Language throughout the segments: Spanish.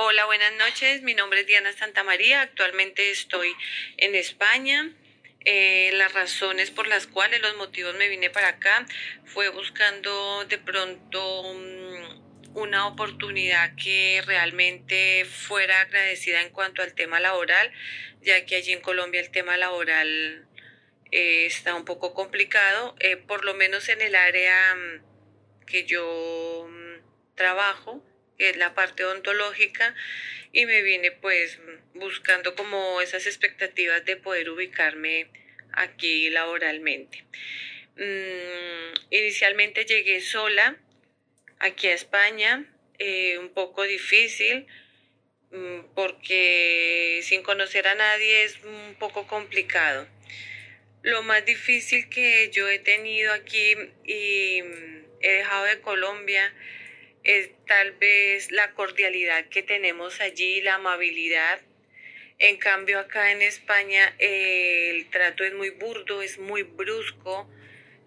Hola, buenas noches. Mi nombre es Diana Santamaría. Actualmente estoy en España. Eh, las razones por las cuales los motivos me vine para acá fue buscando de pronto mm, una oportunidad que realmente fuera agradecida en cuanto al tema laboral, ya que allí en Colombia el tema laboral eh, está un poco complicado, eh, por lo menos en el área mm, que yo mm, trabajo que es la parte odontológica, y me vine pues buscando como esas expectativas de poder ubicarme aquí laboralmente. Mm, inicialmente llegué sola aquí a España, eh, un poco difícil mm, porque sin conocer a nadie es un poco complicado. Lo más difícil que yo he tenido aquí y mm, he dejado de Colombia es tal vez la cordialidad que tenemos allí, la amabilidad. En cambio, acá en España eh, el trato es muy burdo, es muy brusco.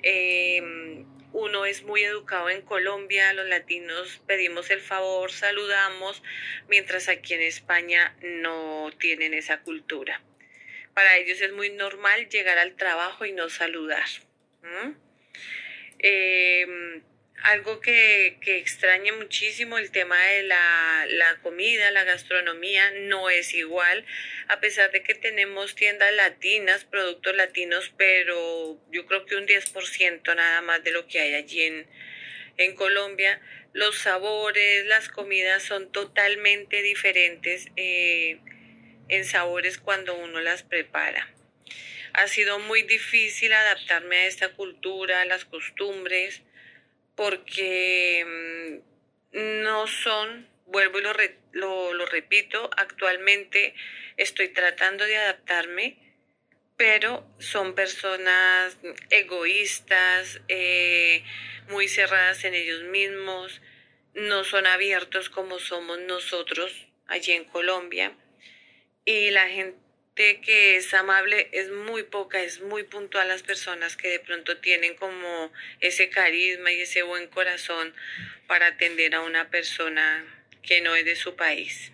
Em, uno es muy educado en Colombia, los latinos pedimos el favor, saludamos, mientras aquí en España no tienen esa cultura. Para ellos es muy normal llegar al trabajo y no saludar algo que, que extraña muchísimo el tema de la, la, comida, la gastronomía, no es igual, a pesar de que tenemos tiendas latinas, productos latinos, pero yo creo que un 10% nada más de lo que hay allí en, en Colombia. Los sabores, las comidas son totalmente diferentes eh, en sabores cuando uno las prepara. Ha sido muy difícil adaptarme a esta cultura, a las costumbres porque mm, no son, vuelvo y lo, lo, repito, actualmente estoy tratando de adaptarme, pero son personas egoístas, eh, muy cerradas en ellos mismos, no son abiertos como somos nosotros allí en Colombia. Y la que es amable es muy poca, es muy puntual las personas que de pronto tienen como ese carisma y ese buen corazón para atender a una persona que no es de su país.